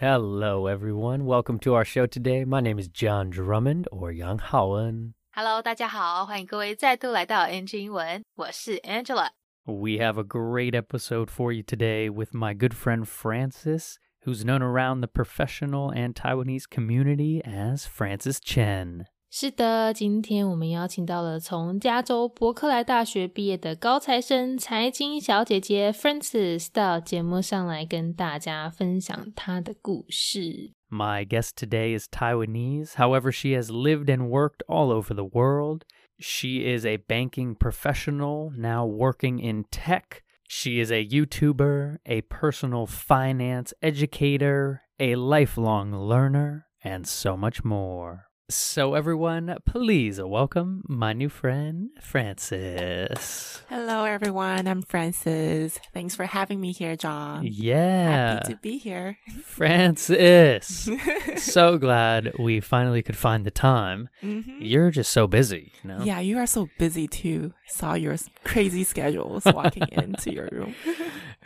Hello, everyone. Welcome to our show today. My name is John Drummond or Yang Haoen. Hello，大家好，欢迎各位再度来到 NG 英文，我是 Angela。 We have a great episode for you today with my good friend Francis, who's known around the professional and Taiwanese community as Francis Chen. 是的，今天我们邀请到了从加州伯克莱大学毕业的高材生财经小姐姐 Frances 到节目上来跟大家分享她的故事。 My guest today is Taiwanese. However, she has lived and worked all over the world. She is a banking professional, now working in tech. She is a YouTuber, a personal finance educator, a lifelong learner, and so much more. So, everyone, please welcome my new friend, Francis. Hello, everyone. I'm Francis. Thanks for having me here, John. Yeah, Happy to be here. Francis. so glad we finally could find the time. Mhm. You're just so busy, you know? Yeah, you are so busy too. Saw your crazy schedules walking into your room.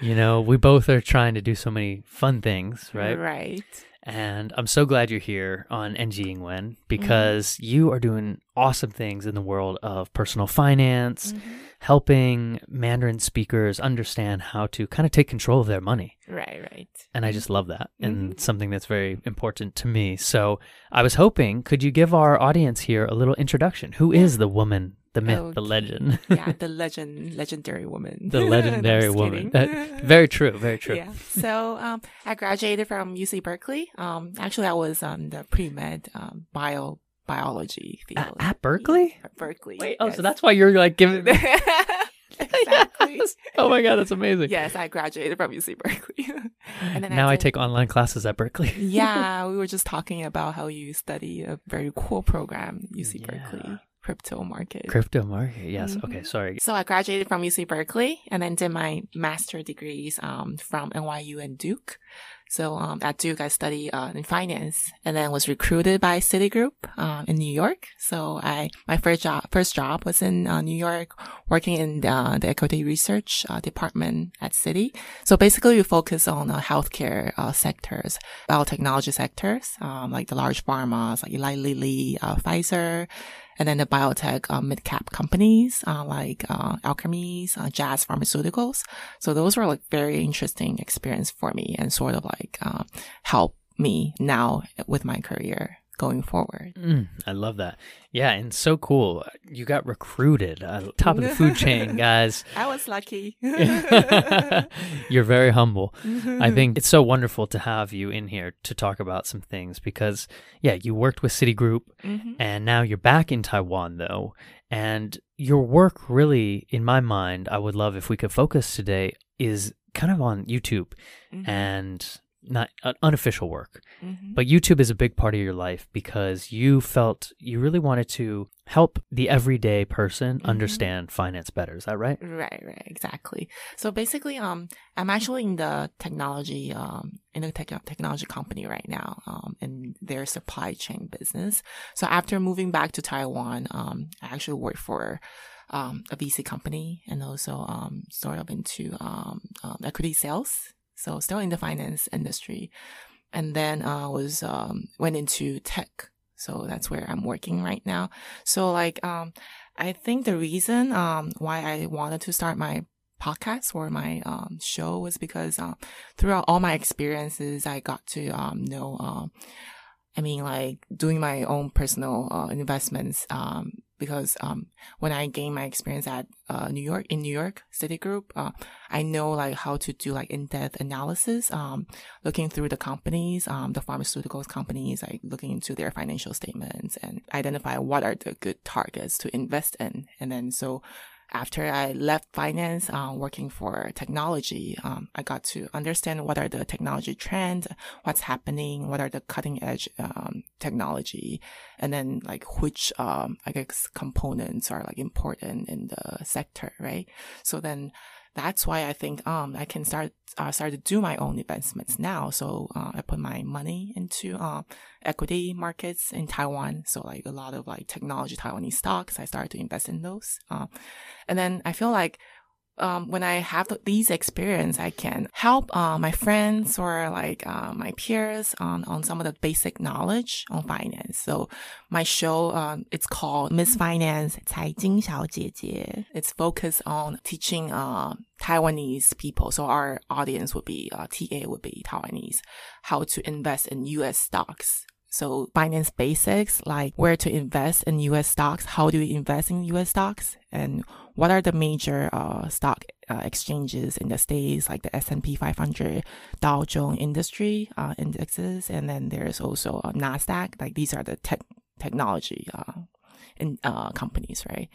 You know, we both are trying to do so many fun things, right? Right. And I'm so glad you're here on NG Ingwen mm-hmm. because you are doing awesome things in the world of personal finance, mm-hmm. helping Mandarin speakers understand how to kind of take control of their money. Right, right. And I just love that and mm-hmm. something that's very important to me. So I was hoping, could you give our audience here a little introduction? Who is the woman, the myth, the legend? Yeah, the legend, legendary woman. the legendary woman. That- very true, very true. Yeah. So um, I graduated from UC Berkeley. Um, actually, I was on the pre med um, bio biology At, field. at Berkeley? At Berkeley. Wait, oh, yes. so that's why you're like giving me. exactly. Yes. Oh my god, that's amazing. Yes, I graduated from UC Berkeley. and then now I did- take online classes at Berkeley. yeah, we were just talking about how you study a very cool program, UC Yeah. Berkeley, crypto market. Crypto market. Yes. Mhm. Okay. Sorry. so I graduated from UC Berkeley and then did my master degrees um, from NYU and Duke. So um, at Duke, I studied uh, in finance, and then was recruited by Citigroup um, in New York. So I my first job first job was in uh, New York, working in uh, the equity research uh, department at Citi. So basically, we focus on uh, healthcare uh, sectors, biotechnology sectors, um, like the large pharmas like Eli Lilly, uh, Pfizer, and then the biotech uh, mid-cap companies uh, like uh, Alkermes, uh, Jazz Pharmaceuticals. So those were like very interesting experience for me and sort of like uh, help me now with my career going forward. Mm, I love that. Yeah, and so cool. You got recruited. Uh, top of the food chain, guys. I was lucky. You're very humble. I think it's so wonderful to have you in here to talk about some things because, yeah, you worked with Citigroup Mhm. and now you're back in Taiwan, though. And your work, really, in my mind, I would love if we could focus today, is kind of on YouTube Mhm. and not uh, unofficial work. Mhm. But YouTube is a big part of your life because you felt you really wanted to help the everyday person Mhm. understand finance better. Is that right? Right, right, exactly. So basically, um, I'm actually in the technology, um, in a tech- technology company right now, um, in their supply chain business. So after moving back to Taiwan, um, I actually worked for, um, a VC company and also, um, sort of into, um, um equity sales. So still in the finance industry. And then, uh, was, um, went into tech. So that's where I'm working right now. So like, um, I think the reason um, why I wanted to start my podcast or my um, show was because um, throughout all my experiences, I got to um, know. Um, I mean, like doing my own personal uh, investments. Um, because um, when I gained my experience at uh, New York in New York Citigroup, uh, I know like how to do like in-depth analysis. Um, looking through the companies, um, the pharmaceuticals companies, like looking into their financial statements and identify what are the good targets to invest in. And then so after I left finance, uh, working for technology, um, I got to understand what are the technology trends, what's happening, what are the cutting edge um, technology, and then like which um, I guess components are like important in the sector, right? So then that's why I think um I can start uh, start to do my own investments now. So uh, I put my money into uh, equity markets in Taiwan. So like a lot of like technology Taiwanese stocks, I started to invest in those. Uh, and then I feel like um, when I have these experience, I can help uh, my friends or like uh, my peers on, on some of the basic knowledge on finance. So my show, um, it's called Miss Finance 财经小姐姐. It's focused on teaching uh, Taiwanese people. So our audience would be, uh, TA would be Taiwanese, how to invest in US stocks. so finance basics, like where to invest in US stocks, how do you invest in US stocks, and what are the major uh, stock uh, exchanges in the states, like the S&P 500, Dow Jones Industry uh, indexes, and then there's also uh, Nasdaq. Like these are the tech technology uh, in uh, companies, right?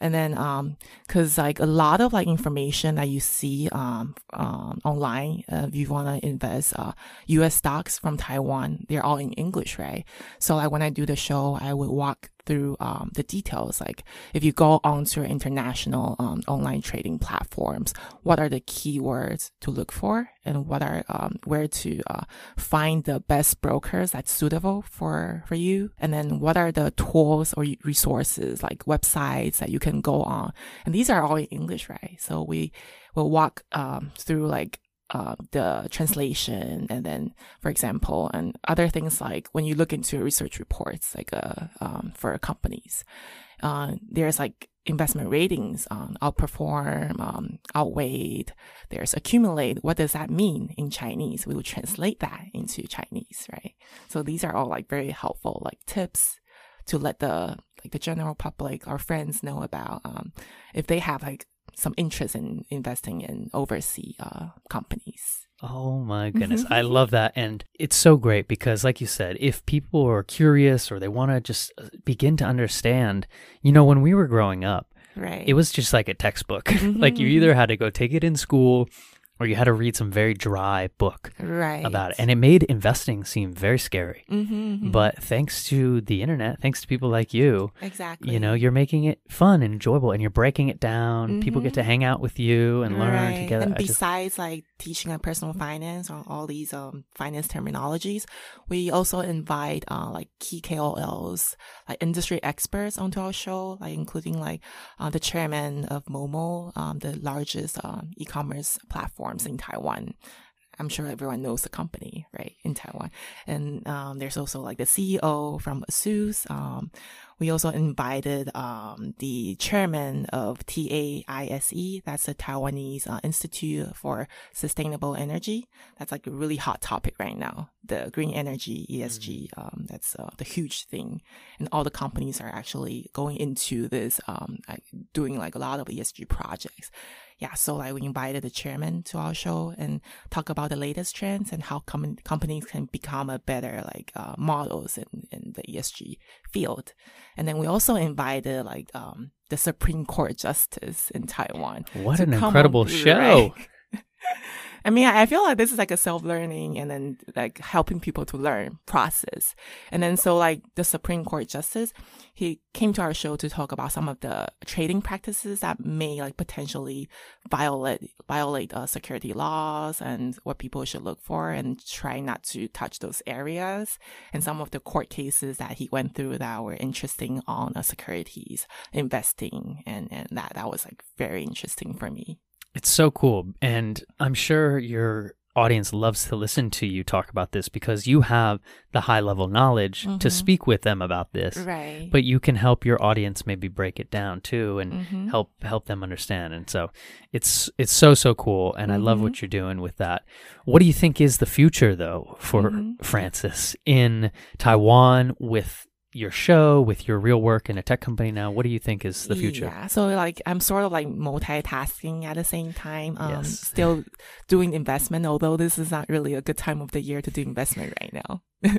And then, um, cause like a lot of like information that you see, um, um, online, uh, if you want to invest, uh, US stocks from Taiwan, they're all in English, right? So like when I do the show, I would walk through um, the details. Like if you go onto international um, online trading platforms, what are the keywords to look for, and what are um, where to uh, find the best brokers that's suitable for for you, and then what are the tools or resources like websites that you can go on, and these are all in English, right? So we will walk um, through like uh, the translation and then for example and other things like when you look into research reports like uh, um, for companies uh, there's like investment ratings um, outperform um, outweighed there's accumulate. What does that mean in chinese? We will translate that into chinese right? So these are all like very helpful like tips to let the like the general public our friends know about um, if they have like some interest in investing in overseas uh, companies. Oh my goodness. I love that. And it's so great because, like you said, if people are curious or they want to just uh, begin to understand, you know, when we were growing up, Right. it was just like a textbook. like you Mhm. either had to go take it in school or you had to read some very dry book right about it. And it made investing seem very scary. Mm-hmm, But thanks to the internet, thanks to people like you, exactly, you know, you're making it fun and enjoyable and you're breaking it down. People get to hang out with you and learn Right. together. And I just- besides like teaching like personal finance or all these um finance terminologies, we also invite uh like key KOLs, like industry experts onto our show, like including like uh, the chairman of Momo, um the largest um e-commerce platforms in Taiwan. I'm sure everyone knows the company, right, in Taiwan. And um, there's also like the CEO from ASUS. Um, we also invited um, the chairman of TAISE, that's the Taiwanese uh, Institute for Sustainable Energy. That's like a really hot topic right now. The green energy, ESG, um, that's uh, the huge thing. And all the companies are actually going into this, um, doing like a lot of ESG projects yeah, so like we invited the chairman to our show and talk about the latest trends and how com- companies can become a better like uh, models in, in the ESG field. And then we also invited like um, the Supreme Court Justice in Taiwan. what an incredible show. I mean, I feel like this is like a self learning and then like helping people to learn process. And then so like the Supreme Court Justice, he came to our show to talk about some of the trading practices that may like potentially violate violate uh, security laws and what people should look for and try not to touch those areas. And some of the court cases that he went through that were interesting on uh, securities investing, and and that that was like very interesting for me. It's so cool. And I'm sure your audience loves to listen to you talk about this because you have the high level knowledge to Mhm. speak with them about this. Right. But you can help your audience maybe break it down too and Mhm. help help them understand. And so it's it's so so cool and I love Mhm. what you're doing with that. What do you think is the future though for Mhm. Francis in Taiwan with your show, with your real work in a tech company now? What do you think is the future? Yeah. So like I'm sort of like multitasking at the same time. Um Yes. still doing investment, although this is not really a good time of the year to do investment right now.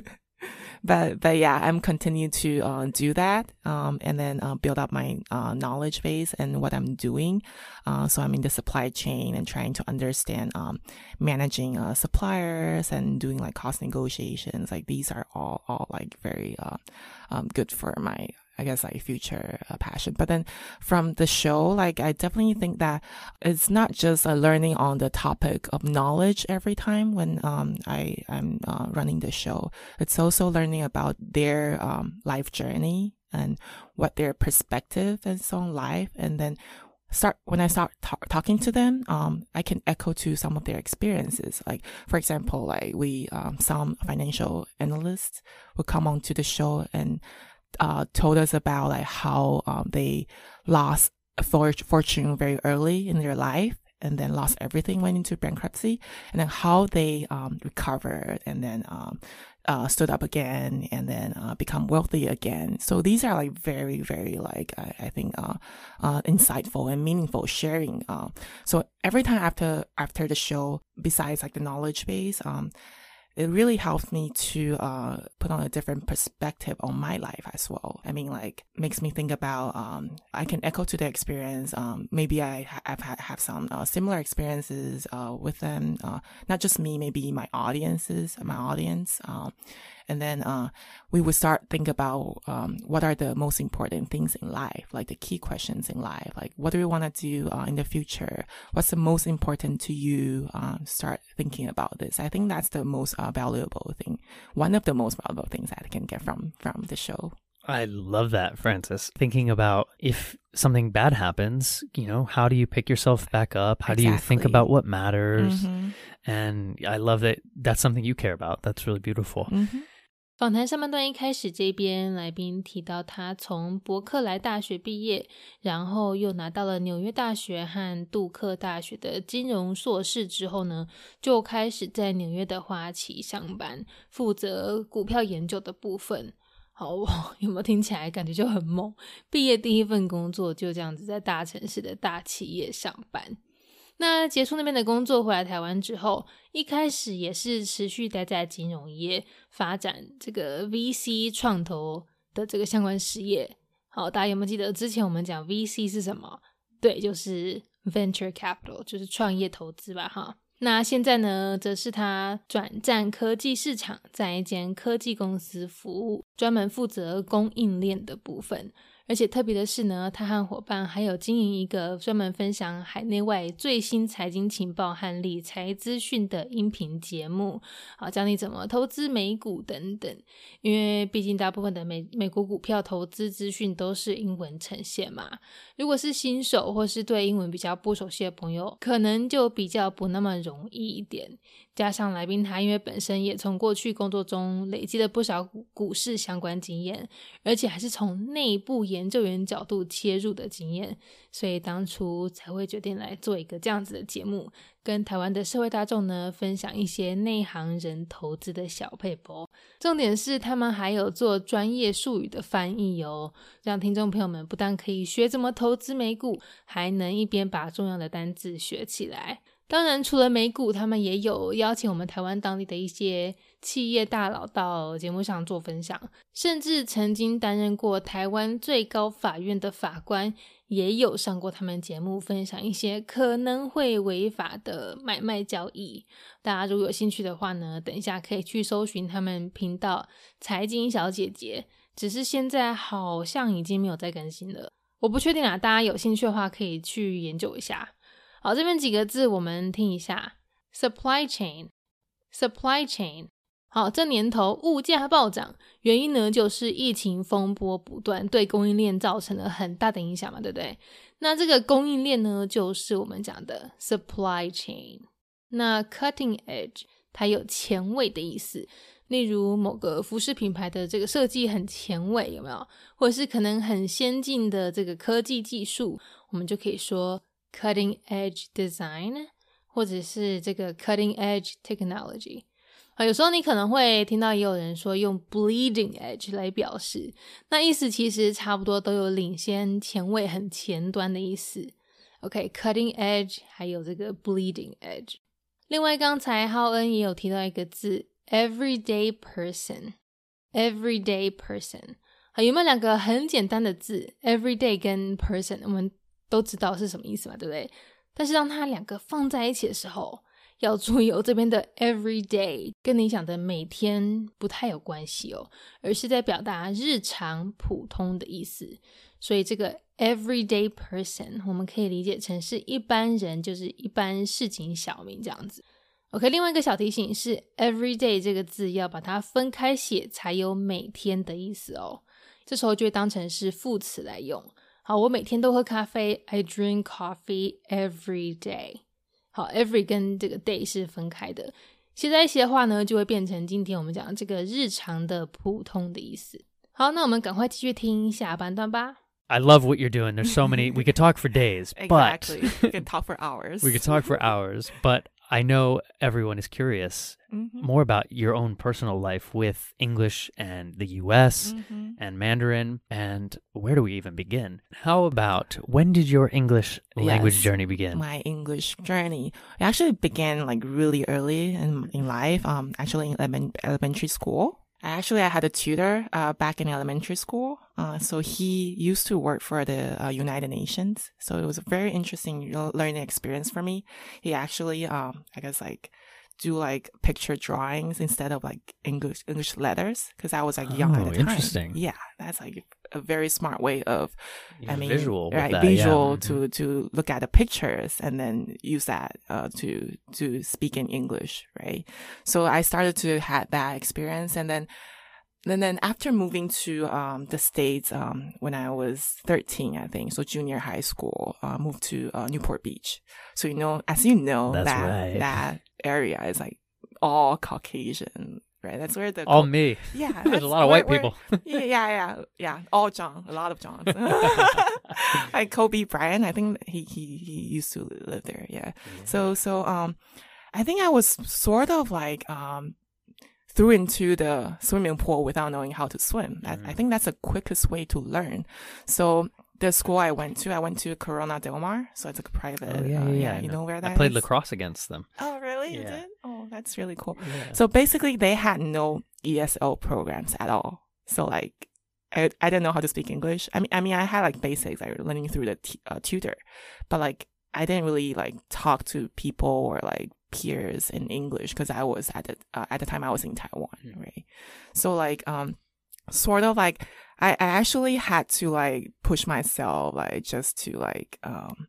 but but yeah, I'm continuing to uh, do that um, and then uh, build up my uh, knowledge base and what I'm doing. Uh, so I'm in the supply chain and trying to understand um, managing uh, suppliers and doing like cost negotiations. Like these are all all like very uh, um, good for my I guess like future uh, passion. But then from the show, like I definitely think that it's not just uh, learning on the topic of knowledge every time when um I I'm uh, running the show. It's also learning about their um life journey and what their perspective is on life, and then start when I start ta- talking to them, um, I can echo to some of their experiences. Like for example, like we um, some financial analysts would come onto the show and uh, told us about like how um, they lost a for- fortune very early in their life and then lost everything, went into bankruptcy, and then how they um, recovered and then um, uh, stood up again and then uh, become wealthy again. So these are like very, very like I, I think uh, uh, insightful and meaningful sharing. Uh, so every time after after the show, besides like the knowledge base, um, it really helps me to uh, put on a different perspective on my life as well. I mean, like makes me think about um, I can echo to the experience. Um, maybe I have have some uh, similar experiences uh, with them. Uh, not just me, maybe my audiences, my audience. Um, and then uh, we would start think about um, what are the most important things in life, like the key questions in life, like what do we want to do uh, in the future? What's the most important to you? Um, start thinking about this. I think that's the most uh, valuable thing. One of the most valuable things that I can get from from the show. I love that, Francis. Thinking about if something bad happens, you know, how do you pick yourself back up? How do you think about what matters? Mhm. And I love that that's something you care about. That's really beautiful. Mhm. 访谈上半段一开始，这边来宾提到他从伯克莱大学毕业，然后又拿到了纽约大学和杜克大学的金融硕士之后呢，就开始在纽约的花旗上班，负责股票研究的部分。好，有没有听起来感觉就很猛？毕业第一份工作就这样子在大城市的大企业上班。那结束那边的工作，回来台湾之后，一开始也是持续待在金融业，发展这个 VC 创投的这个相关事业。好，大家有没有记得之前我们讲 VC 是什么？对，就是 Venture Capital，就是创业投资吧，哈。那现在呢，则是他转战科技市场，在一间科技公司服务，专门负责供应链的部分。而且特别的是呢，他和伙伴还有经营一个专门分享海内外最新财经情报和理财资讯的音频节目，好教你怎么投资美股等等。因为毕竟大部分的美美国股票投资资讯都是英文呈现嘛，如果是新手或是对英文比较不熟悉的朋友，可能就比较不那么容易一点。加上来宾他因为本身也从过去工作中累积了不少股市相关经验，而且还是从内部研究员角度切入的经验，所以当初才会决定来做一个这样子的节目，跟台湾的社会大众呢分享一些内行人投资的小配博。重点是他们还有做专业术语的翻译哦，让听众朋友们不但可以学怎么投资美股，还能一边把重要的单字学起来。当然，除了美股，他们也有邀请我们台湾当地的一些企业大佬到节目上做分享，甚至曾经担任过台湾最高法院的法官，也有上过他们节目分享一些可能会违法的买卖交易。大家如果有兴趣的话呢，等一下可以去搜寻他们频道“财经小姐姐”，只是现在好像已经没有再更新了，我不确定啊。大家有兴趣的话，可以去研究一下。好，这边几个字我们听一下：supply chain，supply chain。好，这年头物价暴涨，原因呢就是疫情风波不断，对供应链造成了很大的影响嘛，对不对？那这个供应链呢，就是我们讲的 supply chain。那 cutting edge 它有前卫的意思，例如某个服饰品牌的这个设计很前卫，有没有？或者是可能很先进的这个科技技术，我们就可以说 cutting edge design，或者是这个 cutting edge technology。啊，有时候你可能会听到也有人说用 bleeding edge 来表示，那意思其实差不多都有领先、前卫、很前端的意思。OK，cutting、edge 还有这个 bleeding edge。另外，刚才浩恩也有提到一个字，everyday person，everyday person。好，有没有两个很简单的字，everyday 跟 person，我们都知道是什么意思嘛，对不对？但是当它两个放在一起的时候，要注意哦，这边的 everyday 跟你讲的每天不太有关系哦，而是在表达日常普通的意思。所以这个 everyday person 我们可以理解成是一般人，就是一般市井小民这样子。OK，另外一个小提醒是 everyday 这个字要把它分开写，才有每天的意思哦。这时候就会当成是副词来用。好，我每天都喝咖啡，I drink coffee every day。好，every 跟这个 day 是分开的，写在一起的话呢，就会变成今天我们讲这个日常的普通的意思。好，那我们赶快继续听下半段吧。 I love what you're doing. There's so many. We could talk for days, Exactly. but we can talk for hours. we could talk for hours. But I know everyone is curious Mhm. more about your own personal life with English and the U.S. Mhm. and Mandarin. And where do we even begin? How about when did your English language Yes. journey begin? my English journey. It actually began like really early in, in life. Um, actually in elementary school. I Actually, I had a tutor uh, back in elementary school. Uh, so he used to work for the uh, United Nations. So it was a very interesting learning experience for me. He actually, um, I guess like do like picture drawings instead of like English English letters because I was like young Oh, at the time. interesting. Yeah, that's like a very smart way of I mean, visual, right? that, visual Mhm. to to look at the pictures and then use that uh, to to speak in English, right? So I started to have that experience, and then and then after moving to um, the states um, when I was thirteen, I think, so junior high school, uh, moved to uh, Newport Beach. So you know, as you know, That's that right. that area is like all Caucasian. Right, that's where the All Cau- me. yeah, There's a lot of white where- people. yeah, yeah, yeah, yeah. All John, a lot of Johns. like Kobe Bryant, I think he, he he used to live there. Yeah. So so um, I think I was sort of like um threw into the swimming pool without knowing how to swim. That, I think that's the quickest way to learn. So the school I went to, I went to Corona Del Mar, so it's like a private. Oh, yeah, uh, yeah, yeah. You know. know where that I played is? lacrosse against them. Oh, really? You did? Oh, that's really cool. Yeah. So basically, they had no ESL programs at all. So like, I, I didn't know how to speak English. I mean, I mean, I had like basics, I like learning through the t- uh, tutor, but like, I didn't really like talk to people or like peers in English because I was at the uh, at the time I was in Taiwan, Mm. right? So like, um, sort of like, I, I actually had to like push myself, like just to like, um,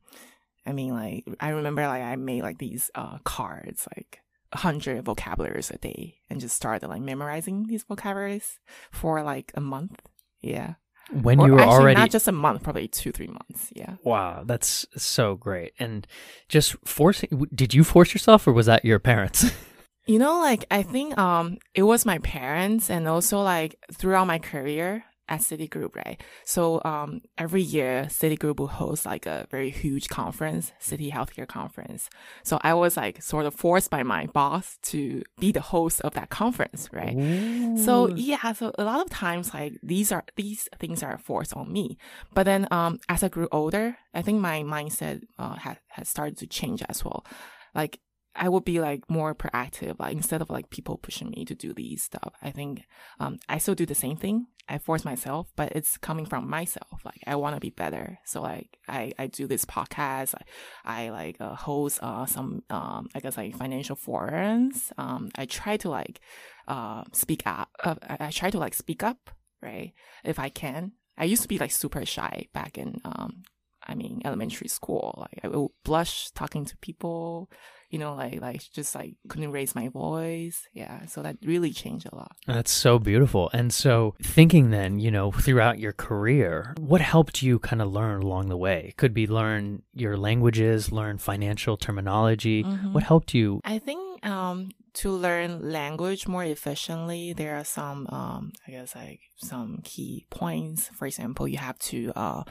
I mean, like, I remember like I made like these uh cards, like a hundred vocabularies a day, and just started like memorizing these vocabularies for like a month. Yeah, When Or you were actually already not just a month, probably two three months. Yeah. Wow, that's so great. And just forcing did you force yourself or was that your parents? You know, like I think um it was my parents and also like throughout my career at Citigroup, right? So um every year Citigroup will host like a very huge conference, Citi Healthcare Conference. So I was like sort of forced by my boss to be the host of that conference, right? So yeah, so a lot of times like these are these things are forced on me. But then um as I grew older, I think my mindset uh had had started to change as well. Like I would be like more proactive, like instead of like people pushing me to do these stuff. I think um I still do the same thing. I force myself, but it's coming from myself. Like I want to be better. So like I I do this podcast. I, I like uh, host uh some um I guess like financial forums. Um I try to like uh speak up. Uh, I, try to like speak up, right? If I can. I used to be like super shy back in um I mean elementary school. Like I would blush talking to people you know, like like just like couldn't raise my voice. Yeah, so that really changed a lot. That's so beautiful. And so, thinking then, you know, throughout your career, what helped you kind of learn along the way? Could be learn your languages, learn financial terminology. Mhm. What helped you? I think um to learn language more efficiently, there are some um I guess like some key points. For example, you have to uh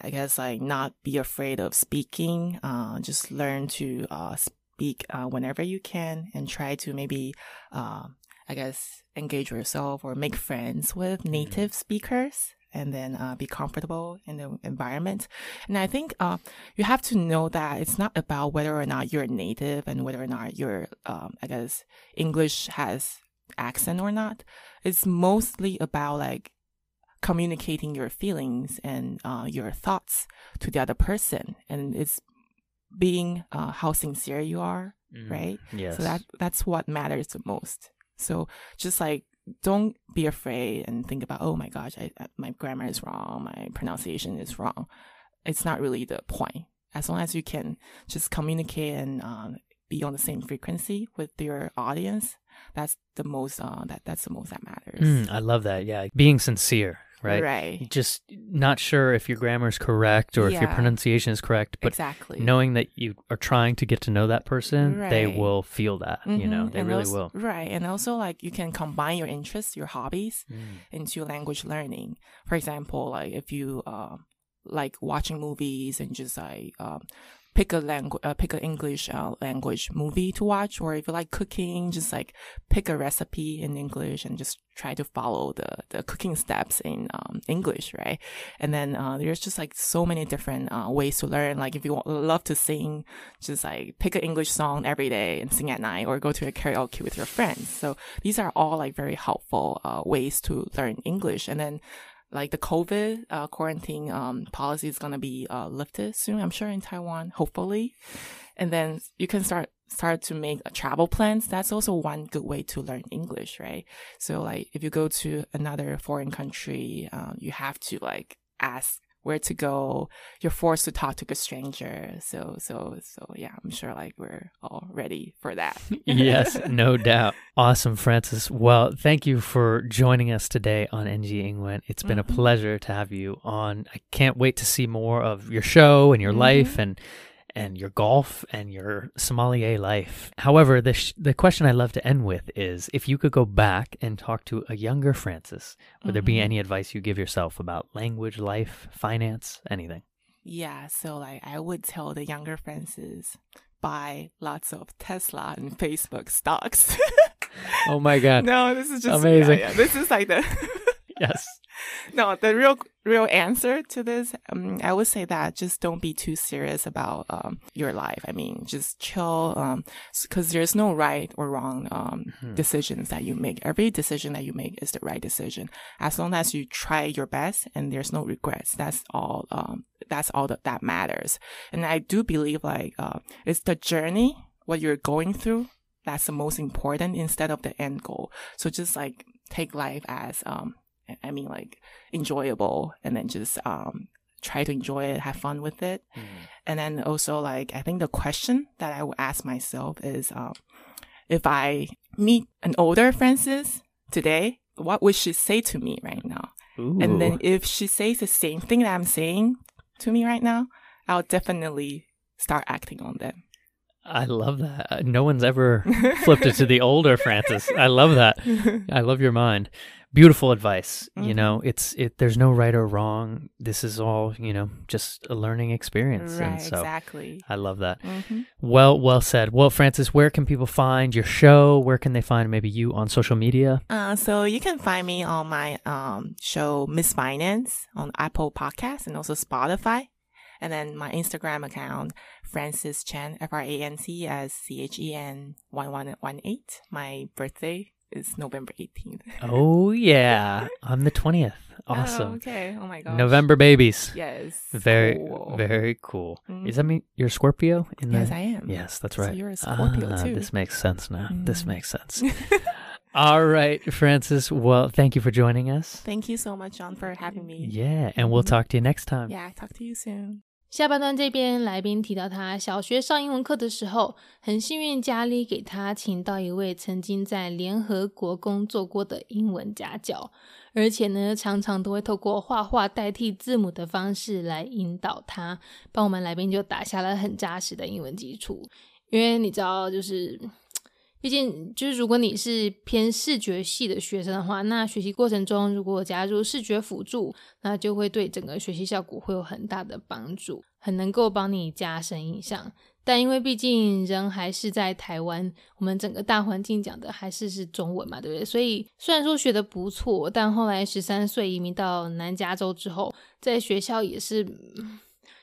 I guess like not be afraid of speaking. Uh, just learn to uh, speak uh, whenever you can, and try to maybe, um, I guess, engage yourself or make friends with native speakers, and then uh, be comfortable in the environment. And I think uh, you have to know that it's not about whether or not you're native and whether or not your, um, I guess, English has accent or not. It's mostly about like communicating your feelings and uh, your thoughts to the other person, and it's being uh, how sincere you are, right? Yes. So that that's what matters the most. So just like don't be afraid and think about oh my gosh, I, I- my grammar is wrong, my pronunciation is wrong. It's not really the point. As long as you can just communicate and um, be on the same frequency with your audience, that's the most uh, that that's the most that matters. Mm, I love that. Yeah. Being sincere. Right? Right. Just not sure if your grammar is correct or if your pronunciation is correct, but exactly. knowing that you are trying to get to know that person, they will feel that. You know, Mhm. they And really also- will. Right. And also like you can combine your interests, your hobbies Mm. into language learning. For example, like if you um like watching movies and just like um pick a language uh, pick an English uh, language movie to watch or if you like cooking just like pick a recipe in English and just try to follow the the cooking steps in um English, right? And then uh there's just like so many different uh, ways to learn like if you want, love to sing just like pick an English song every day and sing at night or go to a karaoke with your friends. So these are all like very helpful uh, ways to learn English. And then like the COVID uh, quarantine um, policy is going to be uh, lifted soon, I'm sure in Taiwan, hopefully. And then you can start start to make uh, travel plans. That's also one good way to learn English, right? So like if you go to another foreign country, um, you have to like ask where to go. You're forced to talk to a stranger. So so so yeah, I'm sure like we're all ready for that. yes, no doubt. Awesome, Francis. Well, thank you for joining us today on NG Ingwen. It's been a Mhm. pleasure to have you on. I can't wait to see more of your show and your life and and your golf and your sommelier life. However, the sh- the question I love to end with is if you could go back and talk to a younger Francis, would there be Mhm. any advice you give yourself about language, life, finance, anything? Yeah, so like I would tell the younger Francis buy lots of Tesla and Facebook stocks. Oh my god. no, this is just Amazing. yeah, yeah, This is like the Yes. no, the real real answer to this. Um, I would say that just don't be too serious about um your life. I mean, just chill. Um, because there's no right or wrong um Mhm. decisions that you make. Every decision that you make is the right decision as long as you try your best and there's no regrets. That's all. Um, that's all that that matters. And I do believe like uh, it's the journey, what you're going through. That's the most important instead of the end goal. So just like take life as um I mean, like enjoyable, and then just um try to enjoy it, have fun with it, and then also like I think the question that I would ask myself is, um, if I meet an older Francis today, what would she say to me right now? And then if she says the same thing that I'm saying to me right now, I'll definitely start acting on them. I love that. Uh, No one's ever flipped it to the older Francis. I love that. I love your mind. Beautiful advice. You Mhm. know, it's it. There's no right or wrong. This is all you know, just a learning experience. right, and so exactly. I love that. hmm Well, well said. Well, Francis, where can people find your show? Where can they find maybe you on social media? Uh, so you can find me on my um show Miss Finance on Apple Podcasts and also Spotify. And then my Instagram account, Francis Chen, F R A N C S C H E N one one one eight. My birthday is November eighteenth. Oh yeah, I'm the twentieth. Oh, Awesome. okay. Oh my gosh. November babies. Yes. Very, Cool. very cool. Does that Mhm. mean you're a Scorpio? In Yes, the... I am. Yes, that's right. So you're a Scorpio, Ah, too. This makes sense now. This Mm. makes sense. All right, Francis. Well, thank you for joining us. Thank you so much, John, for having me. Yeah, and we'll Mhm. talk to you next time. Yeah. Talk to you soon. 下半段这边，来宾提到他小学上英文课的时候，很幸运家里给他请到一位曾经在联合国工作过的英文家教，而且呢，常常都会透过画画代替字母的方式来引导他，帮我们来宾就打下了很扎实的英文基础。因为你知道，就是毕竟就是如果你是偏视觉系的学生的话，那学习过程中如果加入视觉辅助，那就会对整个学习效果会有很大的帮助，很能够帮你加深印象。但因为毕竟人还是在台湾，我们整个大环境讲的还是是中文嘛，对不对？所以虽然说学的不错，但后来十三岁移民到南加州之后，在学校也是。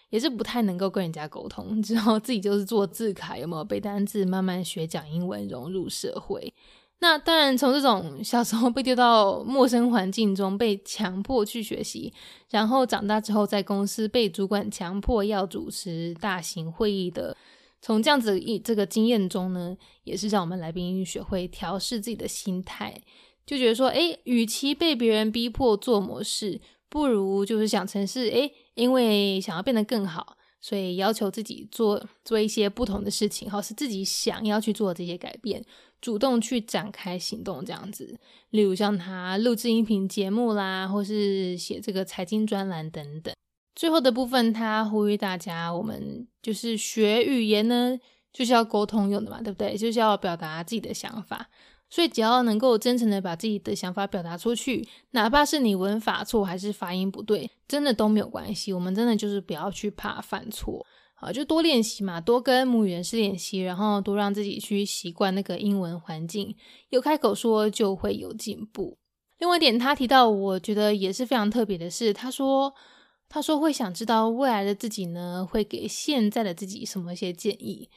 也是不太能够跟人家沟通，之后自己就是做字卡，有没有背单字，慢慢学讲英文，融入社会。那当然，从这种小时候被丢到陌生环境中，被强迫去学习，然后长大之后在公司被主管强迫要主持大型会议的，从这样子一这个经验中呢，也是让我们来宾学会调试自己的心态，就觉得说，诶，与其被别人逼迫做某事，不如就是想成是，诶，因为想要变得更好，所以要求自己做做一些不同的事情，好是自己想要去做这些改变。主动去展开行动这样子。例如像他录制音频节目啦，或是写这个财经专栏等等。最后的部分，他呼吁大家，我们就是学语言呢，就是要沟通用的嘛，对不对？就是要表达自己的想法。所以只要能够真诚的把自己的想法表达出去，哪怕是你文法错还是发音不对，真的都没有关系。我们真的就是不要去怕犯错，好，就多练习嘛，多跟母语人士练习，然后多让自己去习惯那个英文环境，有开口说就会有进步。另外一点，他提到我觉得也是非常特别的是，他说他说会想知道未来的自己呢，会给现在的自己什么一些建议。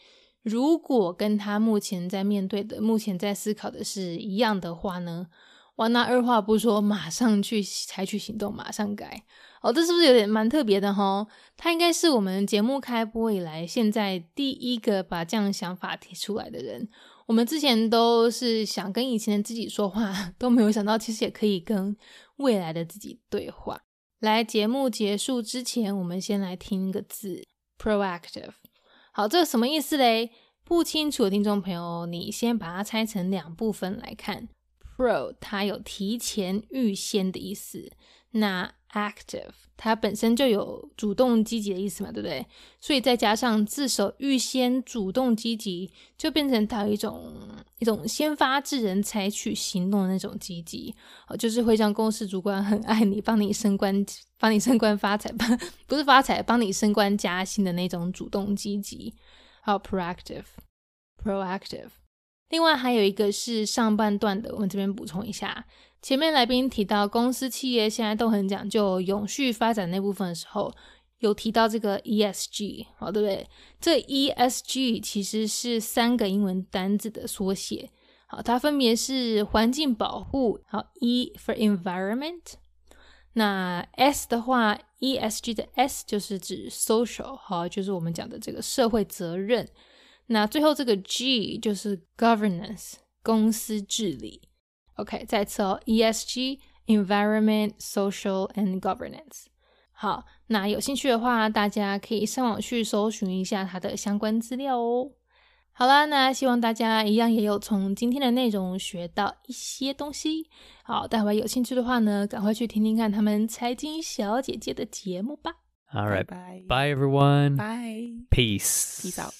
如果跟他目前在面对的、目前在思考的是一样的话呢？哇，那二话不说，马上去采取行动，马上改哦。这是不是有点蛮特别的哈？他应该是我们节目开播以来，现在第一个把这样想法提出来的人。我们之前都是想跟以前的自己说话，都没有想到其实也可以跟未来的自己对话。来，节目结束之前，我们先来听一个字：proactive。好，这个什么意思嘞？不清楚的听众朋友，你先把它拆成两部分来看。Pro 它有提前、预先的意思，那 active 它本身就有主动、积极的意思嘛，对不对？所以再加上自首、预先、主动、积极，就变成它有一种一种先发制人、采取行动的那种积极。哦，就是会让公司主管很爱你，帮你升官。帮你升官发财，不 不是发财，帮你升官加薪的那种主动积极，还有 proactive，proactive。另外还有一个是上半段的，我们这边补充一下，前面来宾提到公司企业现在都很讲究永续发展那部分的时候，有提到这个 ESG，好对不对？这 ESG 其实是三个英文单字的缩写，好，它分别是环境保护，好 E for environment。那 S 的话，ESG 的 S 就是指 social，好，就是我们讲的这个社会责任。那最后这个 G 就是 governance，公司治理。OK，再次哦，ESG，environment, social and governance。好，那有兴趣的话，大家可以上网去搜寻一下它的相关资料哦。好啦，那希望大家一样也有从今天的内容学到一些东西。好，待会有兴趣的话呢，赶快去听听看他们财经小姐姐的节目吧。All right. Bye. Bye, everyone. Bye. Peace. Peace out.